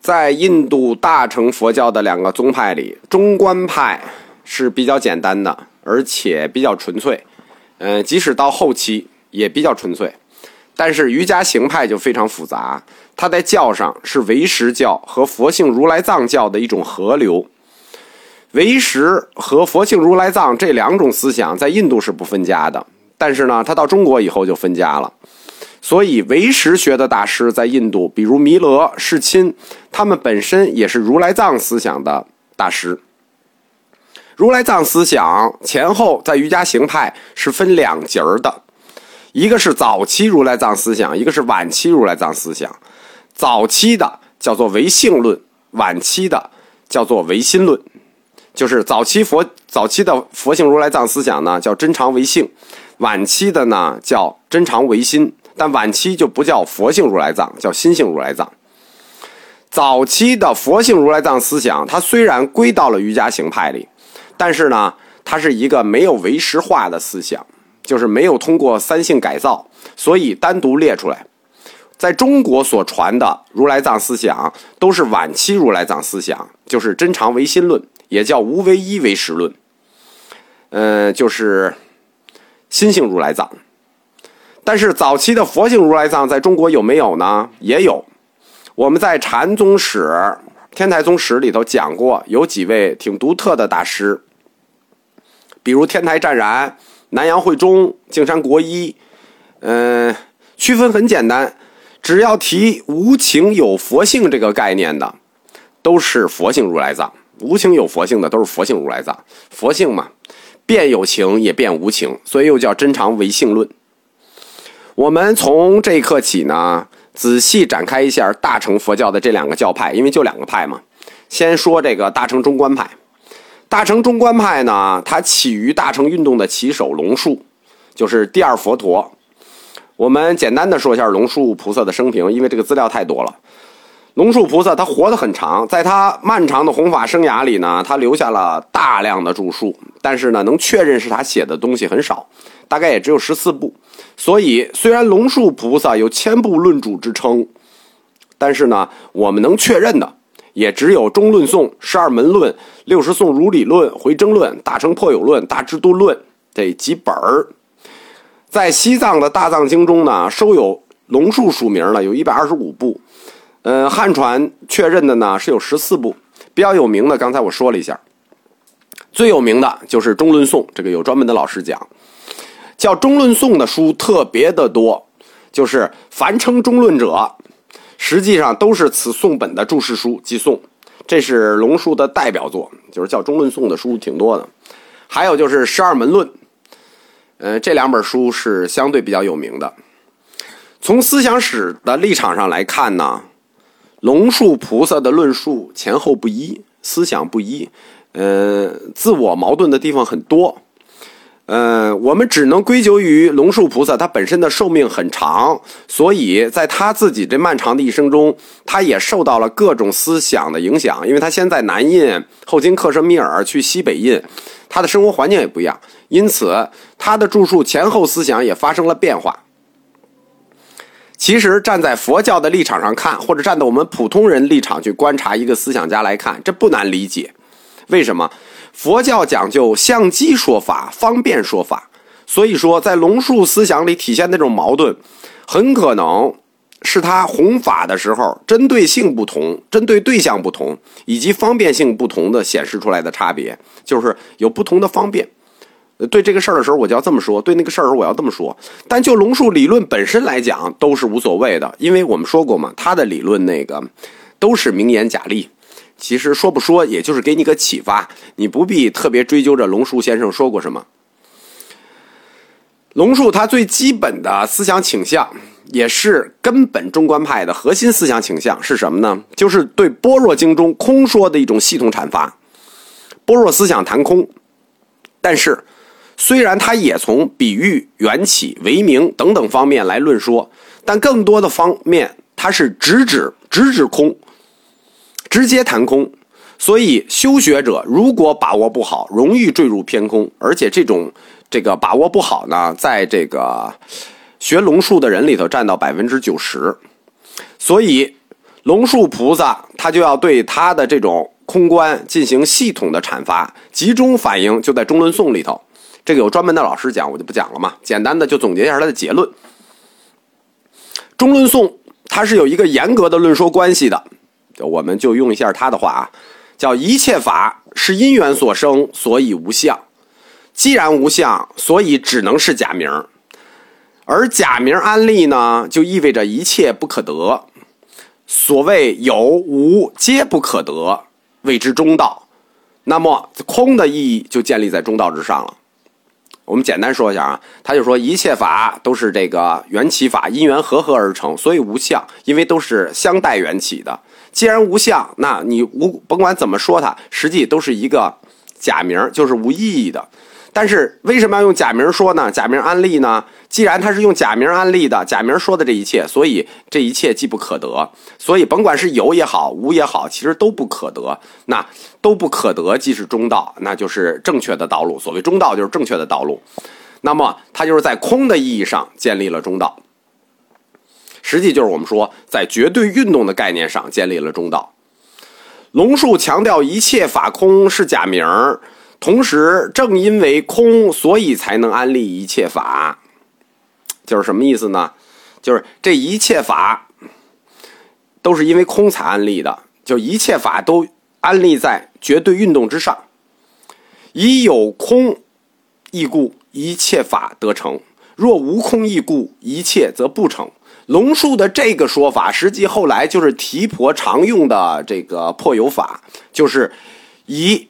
在印度大乘佛教的两个宗派里，中观派是比较简单的，而且比较纯粹。嗯，即使到后期也比较纯粹。但是瑜伽行派就非常复杂，它在教上是唯识教和佛性如来藏教的一种合流。唯识和佛性如来藏这两种思想在印度是不分家的，但是呢，它到中国以后就分家了。所以，唯识学的大师在印度，比如弥勒、世亲，他们本身也是如来藏思想的大师。如来藏思想前后在瑜伽行派是分两节儿的，一个是早期如来藏思想，一个是晚期如来藏思想。早期的叫做唯性论，晚期的叫做唯心论。就是早期佛早期的佛性如来藏思想呢，叫真常唯性；晚期的呢叫真常唯心。但晚期就不叫佛性如来藏，叫心性如来藏。早期的佛性如来藏思想，它虽然归到了瑜伽行派里，但是呢，它是一个没有唯识化的思想，就是没有通过三性改造，所以单独列出来。在中国所传的如来藏思想，都是晚期如来藏思想，就是真常唯心论，也叫无唯一唯识论。嗯，就是心性如来藏。但是早期的佛性如来藏在中国有没有呢？也有。我们在禅宗史、天台宗史里头讲过，有几位挺独特的大师，比如天台湛然、南阳慧忠、净山国一。嗯，区分很简单，只要提无情有佛性这个概念的，都是佛性如来藏；无情有佛性的，都是佛性如来藏。佛性嘛，变有情也变无情，所以又叫真常唯性论。我们从这一刻起呢，仔细展开一下大乘佛教的这两个教派，因为就两个派嘛。先说这个大乘中观派。大乘中观派呢，它起于大乘运动的旗手龙树，就是第二佛陀。我们简单的说一下龙树菩萨的生平，因为这个资料太多了。龙树菩萨他活得很长，在他漫长的弘法生涯里呢，他留下了大量的著述，但是呢，能确认是他写的东西很少，大概也只有十四部。所以，虽然龙树菩萨有千部论主之称，但是呢，我们能确认的也只有《中论颂》《十二门论》《六十颂如理论》《回征论》《大乘破有论》《大智度论》这几本儿。在西藏的大藏经中呢，收有龙树署名的有一百二十五部，呃，汉传确认的呢是有十四部。比较有名的，刚才我说了一下，最有名的就是《中论颂》，这个有专门的老师讲。叫中论颂的书特别的多，就是凡称中论者，实际上都是此颂本的注释书即颂。这是龙树的代表作，就是叫中论颂的书挺多的。还有就是十二门论，呃，这两本书是相对比较有名的。从思想史的立场上来看呢，龙树菩萨的论述前后不一，思想不一，呃，自我矛盾的地方很多。嗯，我们只能归咎于龙树菩萨，他本身的寿命很长，所以在他自己这漫长的一生中，他也受到了各种思想的影响。因为他先在南印，后经克什米尔去西北印，他的生活环境也不一样，因此他的著述前后思想也发生了变化。其实站在佛教的立场上看，或者站在我们普通人立场去观察一个思想家来看，这不难理解，为什么？佛教讲究相机说法，方便说法，所以说在龙树思想里体现那种矛盾，很可能是他弘法的时候针对性不同、针对对象不同以及方便性不同的显示出来的差别，就是有不同的方便。对这个事儿的时候，我就要这么说；对那个事儿，我要这么说。但就龙树理论本身来讲，都是无所谓的，因为我们说过嘛，他的理论那个都是名言假例。其实说不说，也就是给你个启发，你不必特别追究着龙树先生说过什么。龙树他最基本的思想倾向，也是根本中观派的核心思想倾向是什么呢？就是对般若经中空说的一种系统阐发。般若思想谈空，但是虽然他也从比喻、缘起、为名等等方面来论说，但更多的方面他是直指直指空。直接弹空，所以修学者如果把握不好，容易坠入偏空。而且这种这个把握不好呢，在这个学龙树的人里头占到百分之九十。所以龙树菩萨他就要对他的这种空观进行系统的阐发，集中反映就在中论颂里头。这个有专门的老师讲，我就不讲了嘛。简单的就总结一下他的结论。中论颂它是有一个严格的论说关系的，我们就用一下他的话啊，叫一切法是因缘所生，所以无相。既然无相，所以只能是假名。而假名安立呢，就意味着一切不可得。所谓有无皆不可得，谓之中道。那么空的意义就建立在中道之上了。我们简单说一下啊，他就说一切法都是这个缘起法，因缘和合而成，所以无相，因为都是相待缘起的。既然无相，那你无甭管怎么说它，实际都是一个假名，就是无意义的。但是为什么要用假名说呢？假名安利呢？既然他是用假名安利的，假名说的这一切，所以这一切既不可得。所以甭管是有也好，无也好，其实都不可得。那都不可得，即是中道，那就是正确的道路。所谓中道，就是正确的道路。那么它就是在空的意义上建立了中道，实际就是我们说在绝对运动的概念上建立了中道。龙树强调一切法空是假名儿。同时，正因为空，所以才能安立一切法。就是什么意思呢？就是这一切法都是因为空才安立的，就一切法都安立在绝对运动之上。以有空亦故，一切法得成；若无空亦故，一切则不成。龙树的这个说法，实际后来就是提婆常用的这个破有法，就是以。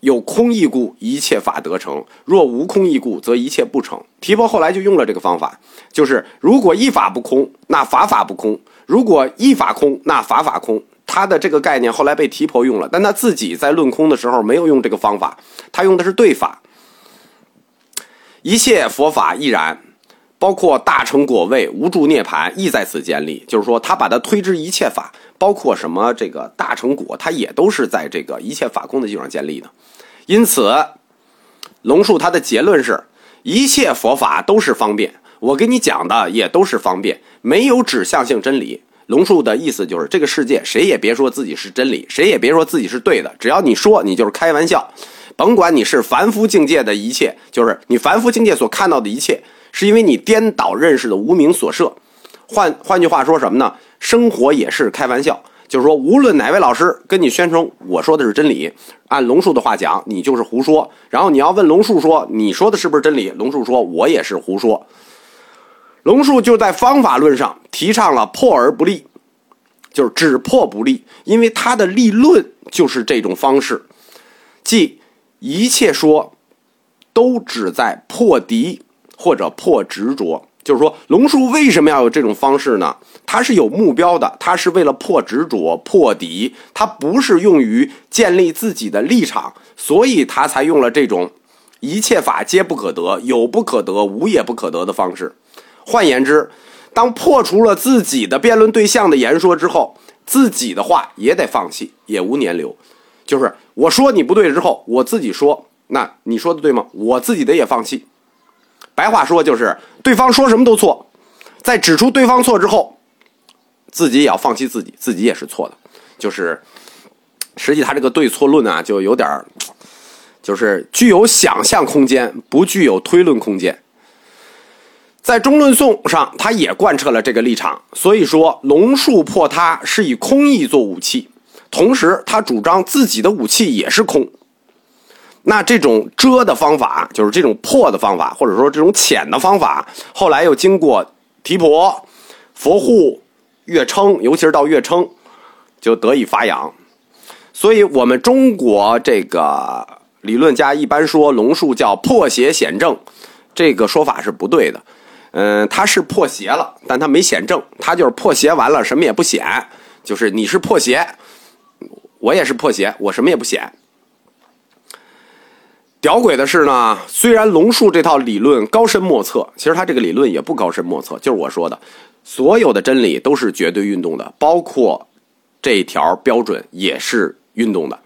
有空亦故，一切法得成；若无空亦故，则一切不成。提婆后来就用了这个方法，就是如果一法不空，那法法不空；如果一法空，那法法空。他的这个概念后来被提婆用了，但他自己在论空的时候没有用这个方法，他用的是对法。一切佛法亦然，包括大成果位、无住涅盘，亦在此建立。就是说，他把它推之一切法，包括什么这个大成果，它也都是在这个一切法空的基础上建立的。因此，龙树他的结论是：一切佛法都是方便。我给你讲的也都是方便，没有指向性真理。龙树的意思就是，这个世界谁也别说自己是真理，谁也别说自己是对的。只要你说，你就是开玩笑。甭管你是凡夫境界的一切，就是你凡夫境界所看到的一切，是因为你颠倒认识的无名所设。换换句话说什么呢？生活也是开玩笑。就是说，无论哪位老师跟你宣称我说的是真理，按龙树的话讲，你就是胡说。然后你要问龙树说，你说的是不是真理？龙树说，我也是胡说。龙树就在方法论上提倡了破而不立，就是只破不立，因为他的立论就是这种方式，即一切说都只在破敌或者破执着。就是说，龙树为什么要有这种方式呢？他是有目标的，他是为了破执着、破敌，他不是用于建立自己的立场，所以他才用了这种一切法皆不可得、有不可得、无也不可得的方式。换言之，当破除了自己的辩论对象的言说之后，自己的话也得放弃，也无年留。就是我说你不对之后，我自己说，那你说的对吗？我自己的也放弃。白话说就是，对方说什么都错，在指出对方错之后，自己也要放弃自己，自己也是错的。就是，实际他这个对错论啊，就有点就是具有想象空间，不具有推论空间。在中论颂上，他也贯彻了这个立场。所以说，龙树破他是以空意做武器，同时他主张自己的武器也是空。那这种遮的方法，就是这种破的方法，或者说这种浅的方法，后来又经过提婆、佛护、月称，尤其是到月称，就得以发扬。所以，我们中国这个理论家一般说龙树叫破邪显正，这个说法是不对的。嗯，他是破邪了，但他没显正，他就是破邪完了什么也不显，就是你是破邪，我也是破邪，我什么也不显。屌诡的是呢，虽然龙树这套理论高深莫测，其实他这个理论也不高深莫测。就是我说的，所有的真理都是绝对运动的，包括这条标准也是运动的，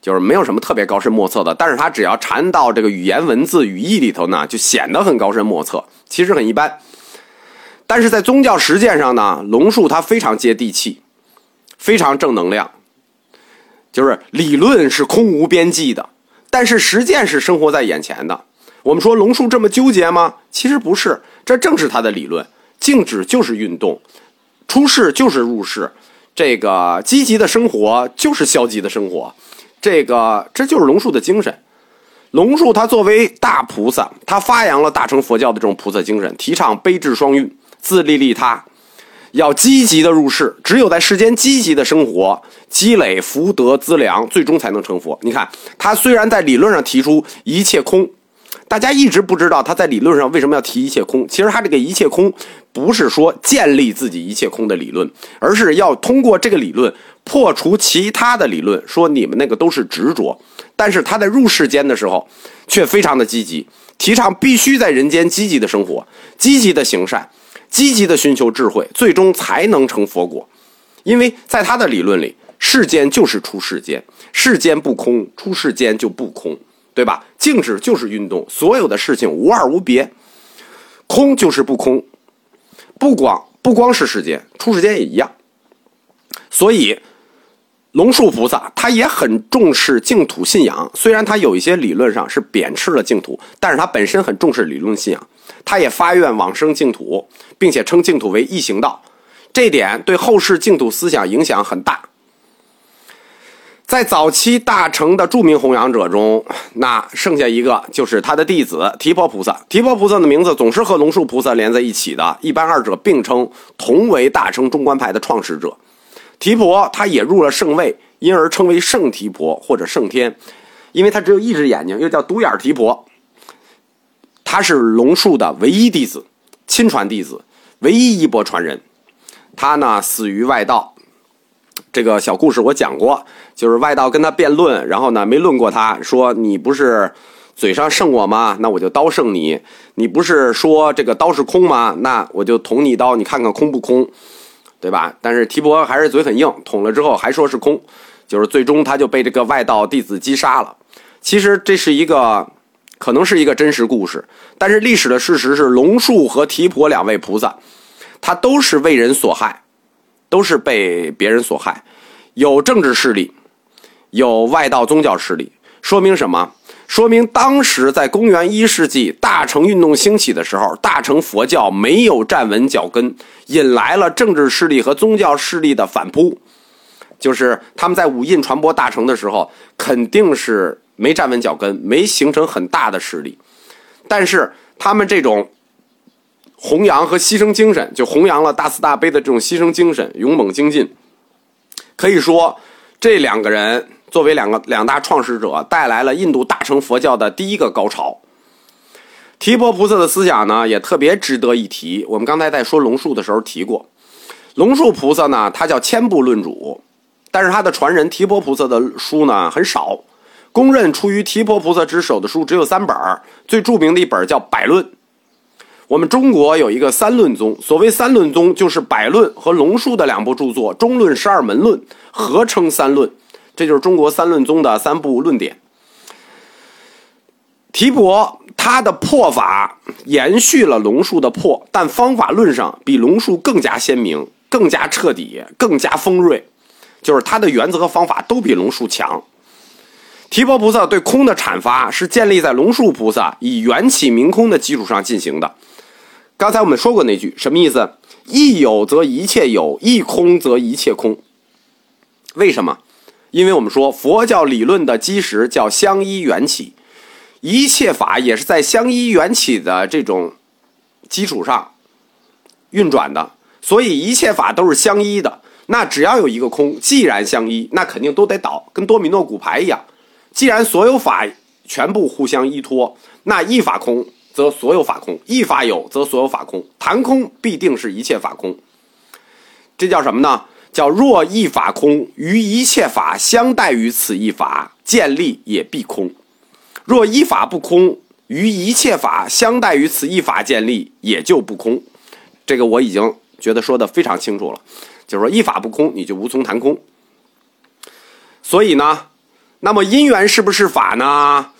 就是没有什么特别高深莫测的。但是他只要缠到这个语言文字语义里头呢，就显得很高深莫测，其实很一般。但是在宗教实践上呢，龙树他非常接地气，非常正能量。就是理论是空无边际的，但是实践是生活在眼前的。我们说龙树这么纠结吗？其实不是，这正是他的理论。静止就是运动，出世就是入世，这个积极的生活就是消极的生活，这个这就是龙树的精神。龙树他作为大菩萨，他发扬了大乘佛教的这种菩萨精神，提倡悲智双运，自利利他。要积极的入世，只有在世间积极的生活，积累福德资粮，最终才能成佛。你看，他虽然在理论上提出一切空，大家一直不知道他在理论上为什么要提一切空。其实他这个一切空，不是说建立自己一切空的理论，而是要通过这个理论破除其他的理论，说你们那个都是执着。但是他在入世间的时候，却非常的积极，提倡必须在人间积极的生活，积极的行善。积极的寻求智慧，最终才能成佛果。因为在他的理论里，世间就是出世间，世间不空，出世间就不空，对吧？静止就是运动，所有的事情无二无别，空就是不空，不光不光是世间，出世间也一样。所以，龙树菩萨他也很重视净土信仰，虽然他有一些理论上是贬斥了净土，但是他本身很重视理论信仰。他也发愿往生净土，并且称净土为异行道，这点对后世净土思想影响很大。在早期大乘的著名弘扬者中，那剩下一个就是他的弟子提婆菩萨。提婆菩萨的名字总是和龙树菩萨连在一起的，一般二者并称，同为大乘中观派的创始者。提婆他也入了圣位，因而称为圣提婆或者圣天，因为他只有一只眼睛，又叫独眼提婆。他是龙树的唯一弟子，亲传弟子，唯一衣钵传人。他呢死于外道。这个小故事我讲过，就是外道跟他辩论，然后呢没论过他，说你不是嘴上胜我吗？那我就刀胜你。你不是说这个刀是空吗？那我就捅你一刀，你看看空不空，对吧？但是提婆还是嘴很硬，捅了之后还说是空，就是最终他就被这个外道弟子击杀了。其实这是一个。可能是一个真实故事，但是历史的事实是，龙树和提婆两位菩萨，他都是为人所害，都是被别人所害，有政治势力，有外道宗教势力。说明什么？说明当时在公元一世纪大乘运动兴起的时候，大乘佛教没有站稳脚跟，引来了政治势力和宗教势力的反扑。就是他们在五印传播大乘的时候，肯定是。没站稳脚跟，没形成很大的势力，但是他们这种弘扬和牺牲精神，就弘扬了大慈大悲的这种牺牲精神，勇猛精进。可以说，这两个人作为两个两大创始者，带来了印度大乘佛教的第一个高潮。提婆菩萨的思想呢，也特别值得一提。我们刚才在说龙树的时候提过，龙树菩萨呢，他叫千部论主，但是他的传人提婆菩萨的书呢很少。公认出于提婆菩萨之手的书只有三本最著名的一本叫《百论》。我们中国有一个三论宗，所谓三论宗，就是《百论》和龙树的两部著作《中论》《十二门论》合称三论，这就是中国三论宗的三部论点。提婆他的破法延续了龙树的破，但方法论上比龙树更加鲜明、更加彻底、更加锋锐，就是他的原则和方法都比龙树强。提婆菩萨对空的阐发是建立在龙树菩萨以缘起明空的基础上进行的。刚才我们说过那句什么意思？一有则一切有，一空则一切空。为什么？因为我们说佛教理论的基石叫相依缘起，一切法也是在相依缘起的这种基础上运转的，所以一切法都是相依的。那只要有一个空，既然相依，那肯定都得倒，跟多米诺骨牌一样。既然所有法全部互相依托，那一法空则所有法空；一法有则所有法空。谈空必定是一切法空。这叫什么呢？叫若一法空，于一切法相待于此一法，建立也必空；若一法不空，于一切法相待于此一法建立，也就不空。这个我已经觉得说的非常清楚了，就是说一法不空，你就无从谈空。所以呢？那么因缘是不是法呢？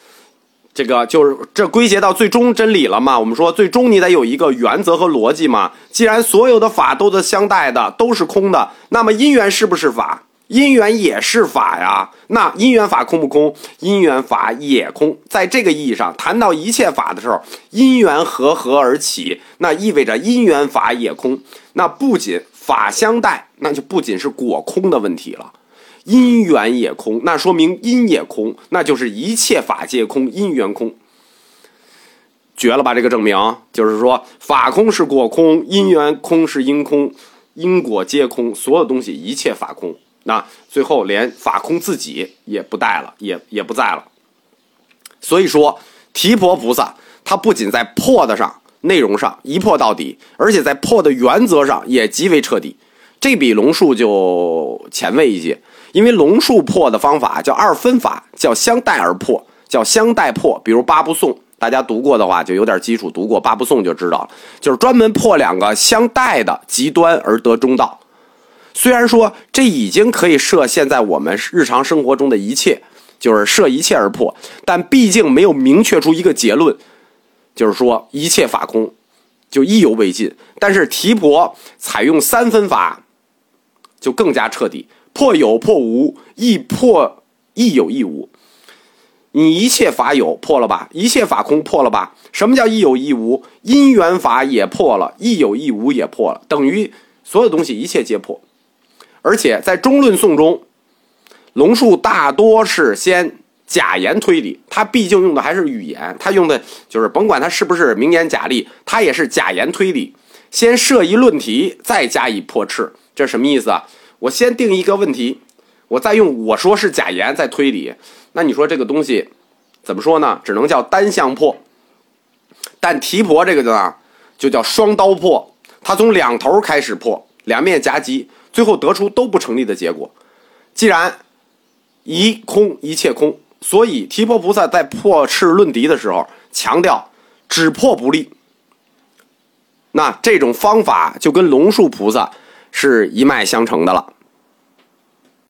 这个就是这归结到最终真理了嘛？我们说最终你得有一个原则和逻辑嘛。既然所有的法都是相待的，都是空的，那么因缘是不是法？因缘也是法呀。那因缘法空不空？因缘法也空。在这个意义上，谈到一切法的时候，因缘合合而起，那意味着因缘法也空。那不仅法相待，那就不仅是果空的问题了。因缘也空，那说明因也空，那就是一切法皆空，因缘空，绝了吧？这个证明就是说，法空是果空，因缘空是因空，因果皆空，所有东西一切法空。那最后连法空自己也不带了，也也不在了。所以说，提婆菩萨他不仅在破的上内容上一破到底，而且在破的原则上也极为彻底，这比龙树就前卫一些。因为龙树破的方法叫二分法，叫相待而破，叫相待破。比如八不颂，大家读过的话就有点基础，读过八不颂就知道了，就是专门破两个相待的极端而得中道。虽然说这已经可以设现在我们日常生活中的一切，就是设一切而破，但毕竟没有明确出一个结论，就是说一切法空，就意犹未尽。但是提婆采用三分法，就更加彻底。破有破无，亦破亦有亦无。你一切法有破了吧？一切法空破了吧？什么叫亦有亦无？因缘法也破了，亦有亦无也破了，等于所有东西一切皆破。而且在中论颂中，龙树大多是先假言推理，他毕竟用的还是语言，他用的就是甭管他是不是名言假例，他也是假言推理，先设一论题，再加以破斥。这什么意思啊？我先定一个问题，我再用我说是假言再推理，那你说这个东西怎么说呢？只能叫单向破。但提婆这个呢，就叫双刀破，他从两头开始破，两面夹击，最后得出都不成立的结果。既然一空一切空，所以提婆菩萨在破斥论敌的时候强调只破不立。那这种方法就跟龙树菩萨。是一脉相承的了。